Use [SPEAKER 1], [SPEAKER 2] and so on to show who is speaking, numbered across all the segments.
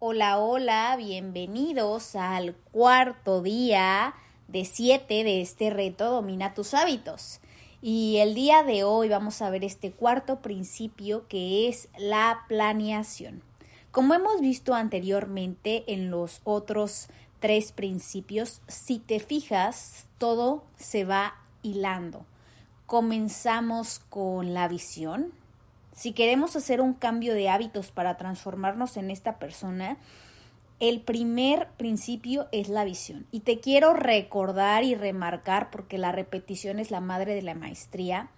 [SPEAKER 1] Hola, hola, bienvenidos al cuarto día de siete de este reto Domina tus hábitos. Y el día de hoy vamos a ver este cuarto principio que es la planeación. Como hemos visto anteriormente en los otros tres principios, si te fijas, todo se va hilando. Comenzamos con la visión, si queremos hacer un cambio de hábitos para transformarnos en esta persona, el primer principio es la visión. Y te quiero recordar y remarcar, porque la repetición es la madre de la maestría,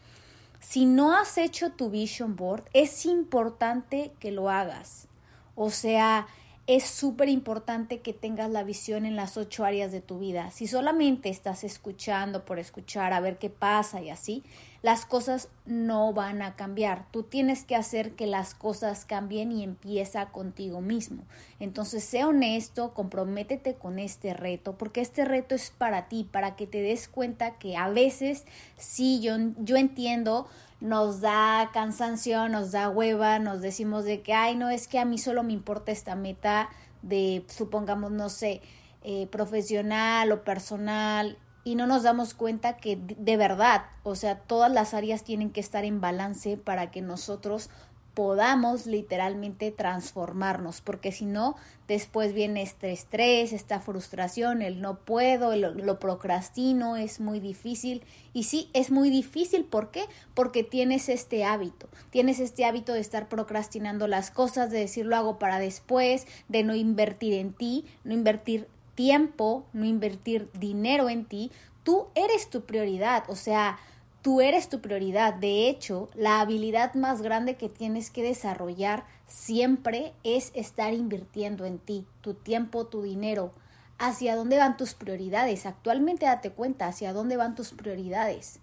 [SPEAKER 1] si no has hecho tu vision board, es importante que lo hagas. O sea, es súper importante que tengas la visión en las ocho áreas de tu vida. Si solamente estás escuchando por escuchar, a ver qué pasa y así, las cosas no van a cambiar. Tú tienes que hacer que las cosas cambien y empieza contigo mismo. Entonces, sé honesto, comprométete con este reto, porque este reto es para ti, para que te des cuenta que a veces, sí, yo, yo entiendo, nos da cansancio, nos da hueva, nos decimos de que, ay, no, es que a mí solo me importa esta meta de, supongamos, no sé, eh, profesional o personal, y no nos damos cuenta que de verdad, o sea, todas las áreas tienen que estar en balance para que nosotros podamos literalmente transformarnos, porque si no, después viene este estrés, esta frustración, el no puedo, lo procrastino, es muy difícil. Y sí, es muy difícil, ¿por qué? Porque tienes este hábito, tienes este hábito de estar procrastinando las cosas, de decir lo hago para después, de no invertir en ti, no invertir tiempo, no invertir dinero en ti, tú eres tu prioridad, o sea, Tú eres tu prioridad. De hecho, la habilidad más grande que tienes que desarrollar siempre es estar invirtiendo en ti, tu tiempo, tu dinero. ¿Hacia dónde van tus prioridades? Actualmente date cuenta hacia dónde van tus prioridades.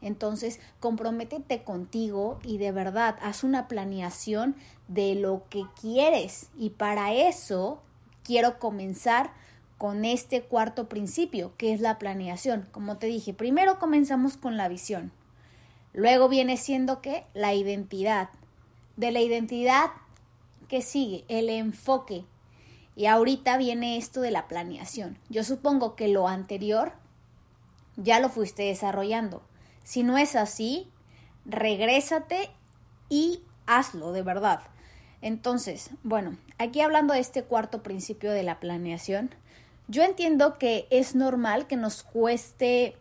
[SPEAKER 1] Entonces, comprométete contigo y de verdad haz una planeación de lo que quieres. Y para eso quiero comenzar con este cuarto principio, que es la planeación. Como te dije, primero comenzamos con la visión. Luego viene siendo que la identidad. De la identidad, que sigue? El enfoque. Y ahorita viene esto de la planeación. Yo supongo que lo anterior ya lo fuiste desarrollando. Si no es así, regrésate y hazlo de verdad. Entonces, bueno, aquí hablando de este cuarto principio de la planeación, yo entiendo que es normal que nos cueste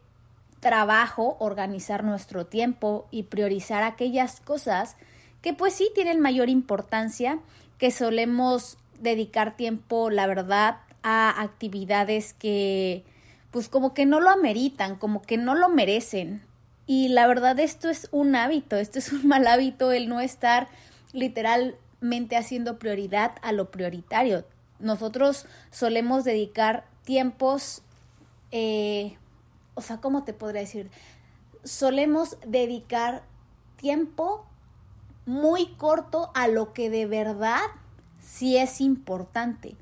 [SPEAKER 1] trabajo organizar nuestro tiempo y priorizar aquellas cosas que pues sí tienen mayor importancia, que solemos dedicar tiempo, la verdad, a actividades que pues como que no lo ameritan, como que no lo merecen. Y la verdad esto es un hábito, esto es un mal hábito el no estar literalmente haciendo prioridad a lo prioritario. Nosotros solemos dedicar tiempos, eh, o sea, ¿cómo te podría decir? Solemos dedicar tiempo muy corto a lo que de verdad sí es importante.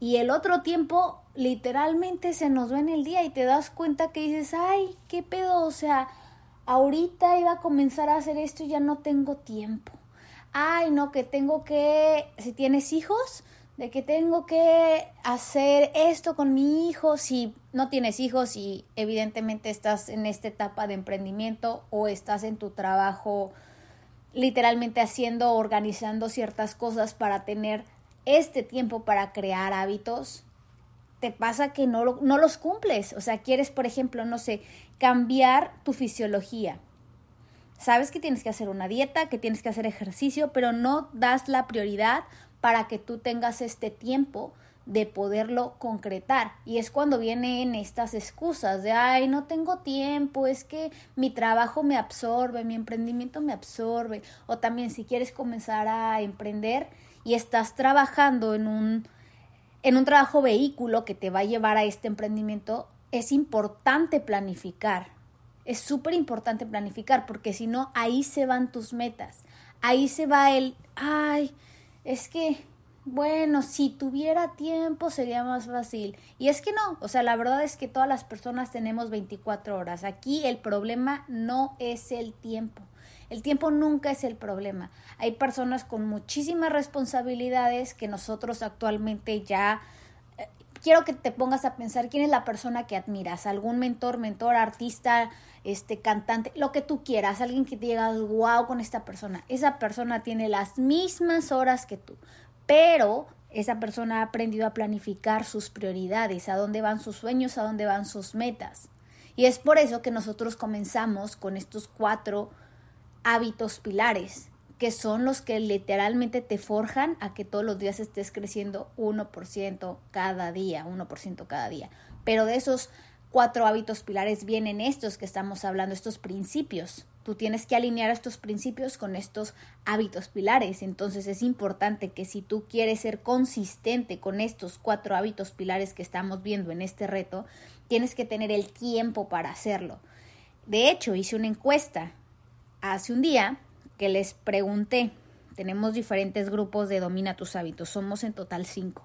[SPEAKER 1] Y el otro tiempo literalmente se nos va en el día y te das cuenta que dices, ay, qué pedo, o sea, ahorita iba a comenzar a hacer esto y ya no tengo tiempo. Ay, no, que tengo que, si tienes hijos, de que tengo que hacer esto con mi hijo si no tienes hijos y evidentemente estás en esta etapa de emprendimiento o estás en tu trabajo literalmente haciendo, organizando ciertas cosas para tener este tiempo para crear hábitos, te pasa que no, no los cumples. O sea, quieres, por ejemplo, no sé, cambiar tu fisiología. Sabes que tienes que hacer una dieta, que tienes que hacer ejercicio, pero no das la prioridad para que tú tengas este tiempo de poderlo concretar. Y es cuando vienen estas excusas de, ay, no tengo tiempo, es que mi trabajo me absorbe, mi emprendimiento me absorbe. O también si quieres comenzar a emprender y estás trabajando en un, en un trabajo vehículo que te va a llevar a este emprendimiento, es importante planificar. Es súper importante planificar porque si no, ahí se van tus metas. Ahí se va el, ay, es que, bueno, si tuviera tiempo sería más fácil. Y es que no, o sea, la verdad es que todas las personas tenemos 24 horas. Aquí el problema no es el tiempo. El tiempo nunca es el problema. Hay personas con muchísimas responsabilidades que nosotros actualmente ya quiero que te pongas a pensar quién es la persona que admiras, algún mentor, mentor, artista, este cantante, lo que tú quieras, alguien que te diga, wow, con esta persona. Esa persona tiene las mismas horas que tú, pero esa persona ha aprendido a planificar sus prioridades, a dónde van sus sueños, a dónde van sus metas. Y es por eso que nosotros comenzamos con estos cuatro hábitos pilares, que son los que literalmente te forjan a que todos los días estés creciendo 1% cada día, 1% cada día. Pero de esos cuatro hábitos pilares vienen estos que estamos hablando, estos principios. Tú tienes que alinear estos principios con estos hábitos pilares. Entonces es importante que si tú quieres ser consistente con estos cuatro hábitos pilares que estamos viendo en este reto, tienes que tener el tiempo para hacerlo. De hecho, hice una encuesta hace un día que les pregunté, tenemos diferentes grupos de Domina tus hábitos, somos en total cinco.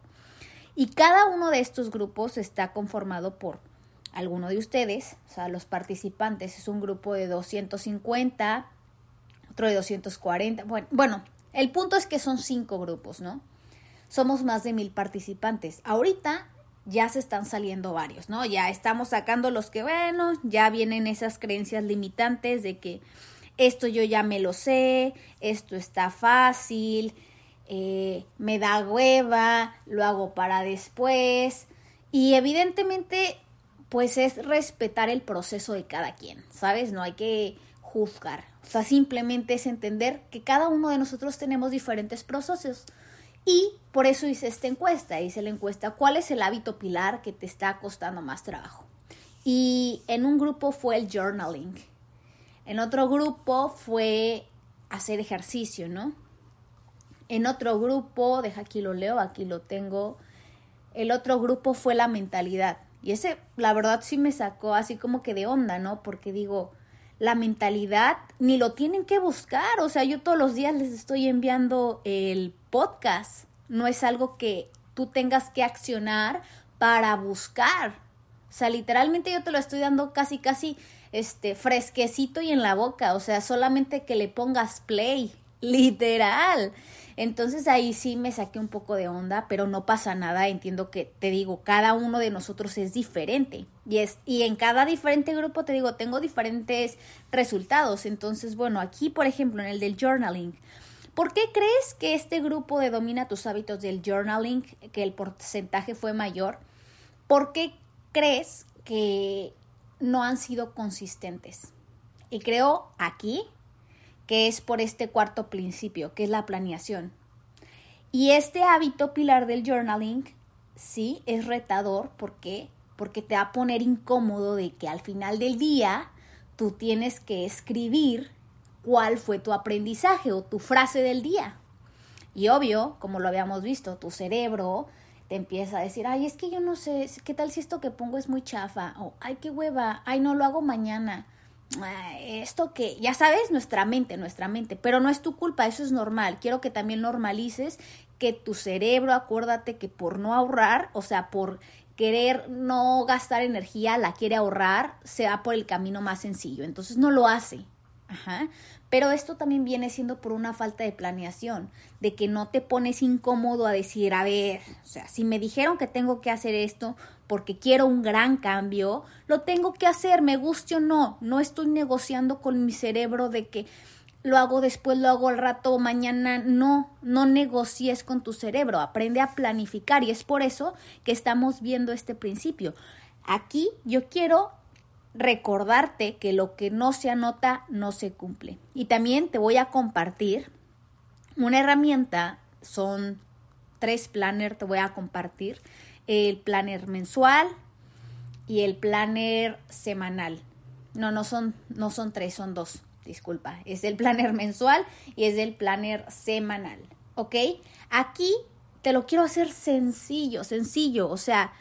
[SPEAKER 1] Y cada uno de estos grupos está conformado por alguno de ustedes, o sea, los participantes, es un grupo de 250, otro de 240, bueno, bueno, el punto es que son cinco grupos, ¿no? Somos más de mil participantes. Ahorita ya se están saliendo varios, ¿no? Ya estamos sacando los que, bueno, ya vienen esas creencias limitantes de que esto yo ya me lo sé, esto está fácil, eh, me da hueva, lo hago para después. Y evidentemente pues es respetar el proceso de cada quien, ¿sabes? No hay que juzgar. O sea, simplemente es entender que cada uno de nosotros tenemos diferentes procesos. Y por eso hice esta encuesta. Hice la encuesta, ¿cuál es el hábito pilar que te está costando más trabajo? Y en un grupo fue el journaling. En otro grupo fue hacer ejercicio, ¿no? En otro grupo, deja aquí lo leo, aquí lo tengo. El otro grupo fue la mentalidad. Y ese, la verdad, sí me sacó así como que de onda, ¿no? Porque digo, la mentalidad ni lo tienen que buscar. O sea, yo todos los días les estoy enviando el podcast. No es algo que tú tengas que accionar para buscar. O sea, literalmente yo te lo estoy dando casi, casi, este, fresquecito y en la boca. O sea, solamente que le pongas play. Literal. Entonces ahí sí me saqué un poco de onda, pero no pasa nada, entiendo que te digo, cada uno de nosotros es diferente y es y en cada diferente grupo te digo, tengo diferentes resultados. Entonces, bueno, aquí por ejemplo en el del journaling, ¿por qué crees que este grupo de domina tus hábitos del journaling, que el porcentaje fue mayor? ¿Por qué crees que no han sido consistentes? Y creo aquí que es por este cuarto principio, que es la planeación. Y este hábito pilar del journaling, sí, es retador. ¿Por qué? Porque te va a poner incómodo de que al final del día tú tienes que escribir cuál fue tu aprendizaje o tu frase del día. Y obvio, como lo habíamos visto, tu cerebro te empieza a decir, ay, es que yo no sé, ¿qué tal si esto que pongo es muy chafa? O, ay, qué hueva, ay, no lo hago mañana esto que, ya sabes, nuestra mente, nuestra mente, pero no es tu culpa, eso es normal. Quiero que también normalices que tu cerebro, acuérdate que por no ahorrar, o sea, por querer no gastar energía, la quiere ahorrar, se va por el camino más sencillo. Entonces no lo hace. Ajá. Pero esto también viene siendo por una falta de planeación, de que no te pones incómodo a decir, a ver, o sea, si me dijeron que tengo que hacer esto porque quiero un gran cambio, lo tengo que hacer, me guste o no, no estoy negociando con mi cerebro de que lo hago después, lo hago al rato, mañana, no, no negocies con tu cerebro, aprende a planificar y es por eso que estamos viendo este principio. Aquí yo quiero recordarte que lo que no se anota no se cumple. Y también te voy a compartir una herramienta, son tres planners, te voy a compartir, el planner mensual y el planner semanal. No, no son, no son tres, son dos, disculpa. Es el planner mensual y es el planner semanal, ¿ok? Aquí te lo quiero hacer sencillo, sencillo, o sea,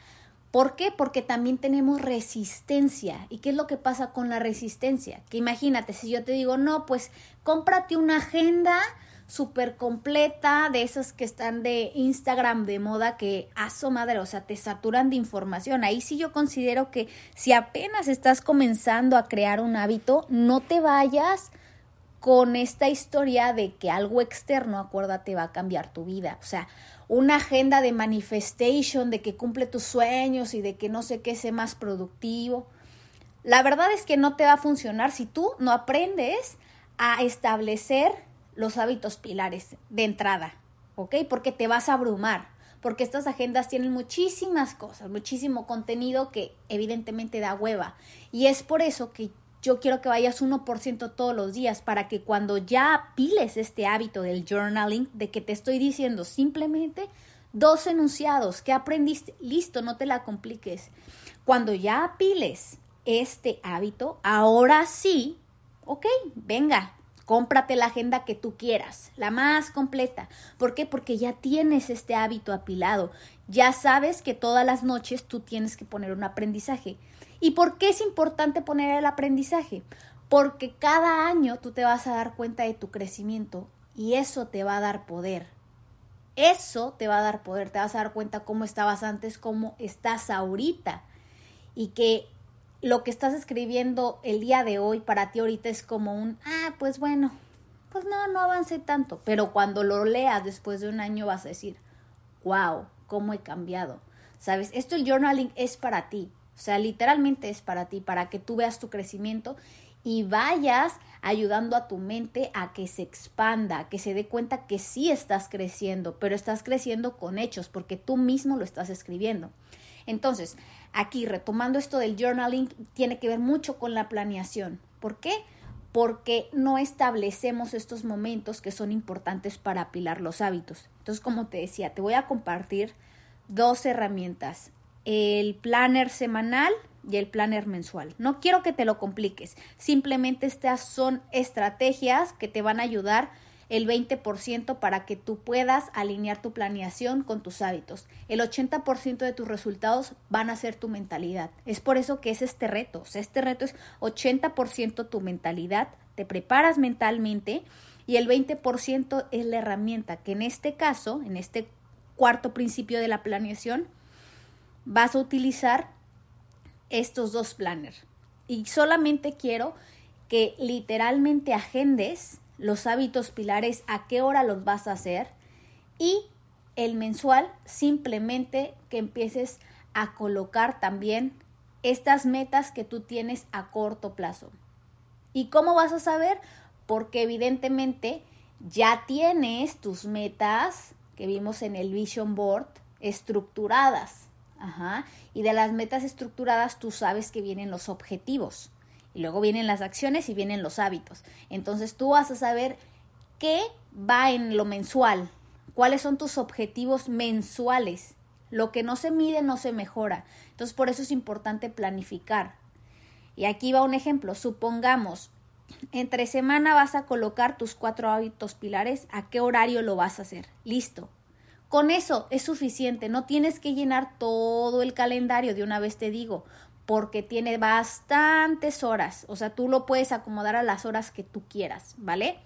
[SPEAKER 1] ¿Por qué? Porque también tenemos resistencia. ¿Y qué es lo que pasa con la resistencia? Que imagínate, si yo te digo, no, pues cómprate una agenda súper completa de esas que están de Instagram de moda que aso madre, o sea, te saturan de información. Ahí sí yo considero que si apenas estás comenzando a crear un hábito, no te vayas con esta historia de que algo externo, acuérdate, va a cambiar tu vida. O sea, una agenda de manifestation, de que cumple tus sueños y de que no sé qué sea más productivo. La verdad es que no te va a funcionar si tú no aprendes a establecer los hábitos pilares de entrada, ¿ok? Porque te vas a abrumar, porque estas agendas tienen muchísimas cosas, muchísimo contenido que evidentemente da hueva. Y es por eso que yo quiero que vayas 1% todos los días para que cuando ya piles este hábito del journaling, de que te estoy diciendo simplemente dos enunciados, que aprendiste? Listo, no te la compliques. Cuando ya piles este hábito, ahora sí, ok, venga, cómprate la agenda que tú quieras, la más completa. ¿Por qué? Porque ya tienes este hábito apilado. Ya sabes que todas las noches tú tienes que poner un aprendizaje. ¿Y por qué es importante poner el aprendizaje? Porque cada año tú te vas a dar cuenta de tu crecimiento y eso te va a dar poder. Eso te va a dar poder, te vas a dar cuenta cómo estabas antes, cómo estás ahorita y que lo que estás escribiendo el día de hoy para ti ahorita es como un, ah, pues bueno, pues no, no avancé tanto, pero cuando lo leas después de un año vas a decir, wow, cómo he cambiado. ¿Sabes? Esto el journaling es para ti. O sea, literalmente es para ti, para que tú veas tu crecimiento y vayas ayudando a tu mente a que se expanda, que se dé cuenta que sí estás creciendo, pero estás creciendo con hechos porque tú mismo lo estás escribiendo. Entonces, aquí retomando esto del journaling, tiene que ver mucho con la planeación. ¿Por qué? Porque no establecemos estos momentos que son importantes para apilar los hábitos. Entonces, como te decía, te voy a compartir dos herramientas el planner semanal y el planner mensual. No quiero que te lo compliques, simplemente estas son estrategias que te van a ayudar el 20% para que tú puedas alinear tu planeación con tus hábitos. El 80% de tus resultados van a ser tu mentalidad. Es por eso que es este reto. O sea, este reto es 80% tu mentalidad, te preparas mentalmente y el 20% es la herramienta que en este caso, en este cuarto principio de la planeación, vas a utilizar estos dos planners. Y solamente quiero que literalmente agendes los hábitos pilares, a qué hora los vas a hacer y el mensual simplemente que empieces a colocar también estas metas que tú tienes a corto plazo. ¿Y cómo vas a saber? Porque evidentemente ya tienes tus metas que vimos en el Vision Board estructuradas. Ajá. Y de las metas estructuradas tú sabes que vienen los objetivos. Y luego vienen las acciones y vienen los hábitos. Entonces tú vas a saber qué va en lo mensual, cuáles son tus objetivos mensuales. Lo que no se mide no se mejora. Entonces por eso es importante planificar. Y aquí va un ejemplo. Supongamos, entre semana vas a colocar tus cuatro hábitos pilares. ¿A qué horario lo vas a hacer? Listo. Con eso es suficiente, no tienes que llenar todo el calendario de una vez te digo, porque tiene bastantes horas, o sea, tú lo puedes acomodar a las horas que tú quieras, ¿vale?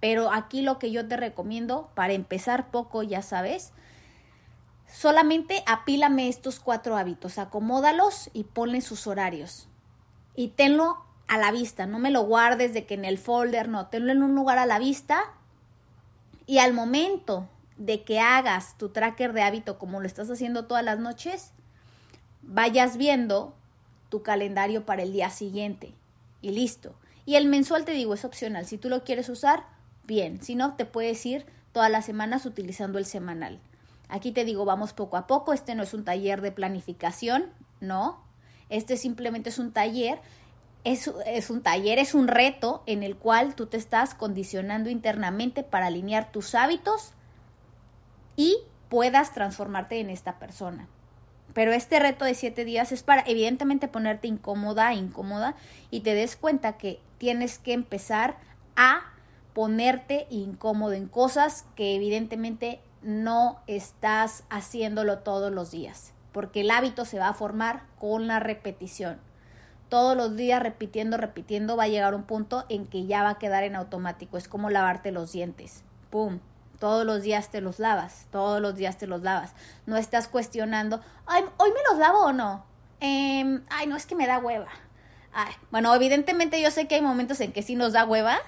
[SPEAKER 1] Pero aquí lo que yo te recomiendo, para empezar poco, ya sabes, solamente apílame estos cuatro hábitos, acomódalos y ponle sus horarios. Y tenlo a la vista, no me lo guardes de que en el folder, no, tenlo en un lugar a la vista y al momento de que hagas tu tracker de hábito como lo estás haciendo todas las noches, vayas viendo tu calendario para el día siguiente y listo. Y el mensual te digo es opcional, si tú lo quieres usar, bien, si no, te puedes ir todas las semanas utilizando el semanal. Aquí te digo, vamos poco a poco, este no es un taller de planificación, no, este simplemente es un taller. Es, es, un taller, es un reto en el cual tú te estás condicionando internamente para alinear tus hábitos y puedas transformarte en esta persona. Pero este reto de siete días es para evidentemente ponerte incómoda, incómoda y te des cuenta que tienes que empezar a ponerte incómodo en cosas que evidentemente no estás haciéndolo todos los días, porque el hábito se va a formar con la repetición. Todos los días repitiendo, repitiendo, va a llegar un punto en que ya va a quedar en automático. Es como lavarte los dientes. ¡Pum! Todos los días te los lavas, todos los días te los lavas. No estás cuestionando, ay, hoy me los lavo o no. Em, ay, no, es que me da hueva. Ay, bueno, evidentemente yo sé que hay momentos en que sí nos da hueva,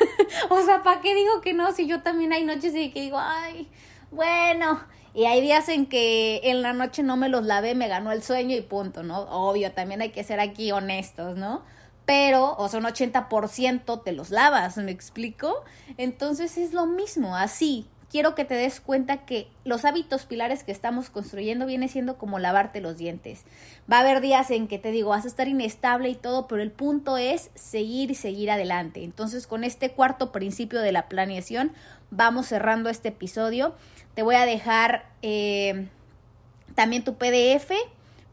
[SPEAKER 1] o sea, ¿para qué digo que no? Si yo también hay noches en que digo, ay, bueno. Y hay días en que en la noche no me los lavé, me ganó el sueño y punto, ¿no? Obvio, también hay que ser aquí honestos, ¿no? Pero, o sea, un 80% te los lavas, ¿me explico? Entonces es lo mismo, así, quiero que te des cuenta que los hábitos pilares que estamos construyendo viene siendo como lavarte los dientes. Va a haber días en que te digo, vas a estar inestable y todo, pero el punto es seguir y seguir adelante. Entonces, con este cuarto principio de la planeación, vamos cerrando este episodio. Te voy a dejar eh, también tu PDF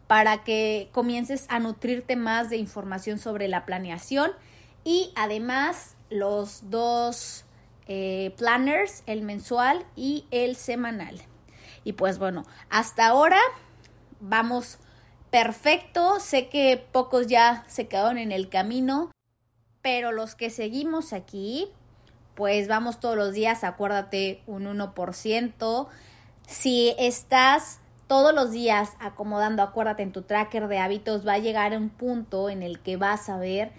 [SPEAKER 1] para que comiences a nutrirte más de información sobre la planeación y además los dos eh, planners, el mensual y el semanal. Y pues bueno, hasta ahora vamos perfecto. Sé que pocos ya se quedaron en el camino, pero los que seguimos aquí, pues vamos todos los días, acuérdate, un 1%. Si estás todos los días acomodando, acuérdate en tu tracker de hábitos, va a llegar a un punto en el que vas a ver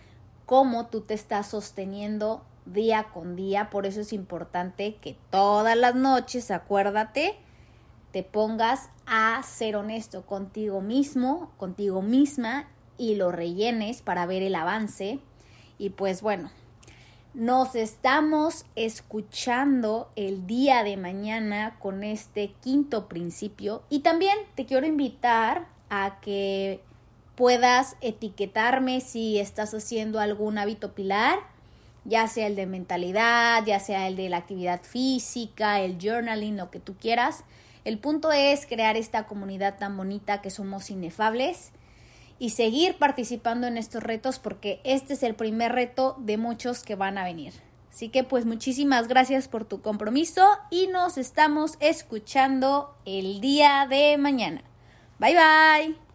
[SPEAKER 1] cómo tú te estás sosteniendo día con día. Por eso es importante que todas las noches, acuérdate, te pongas a ser honesto contigo mismo, contigo misma y lo rellenes para ver el avance. Y pues bueno, nos estamos escuchando el día de mañana con este quinto principio. Y también te quiero invitar a que puedas etiquetarme si estás haciendo algún hábito pilar ya sea el de mentalidad, ya sea el de la actividad física, el journaling, lo que tú quieras. El punto es crear esta comunidad tan bonita que somos inefables y seguir participando en estos retos porque este es el primer reto de muchos que van a venir. Así que pues muchísimas gracias por tu compromiso y nos estamos escuchando el día de mañana. Bye bye.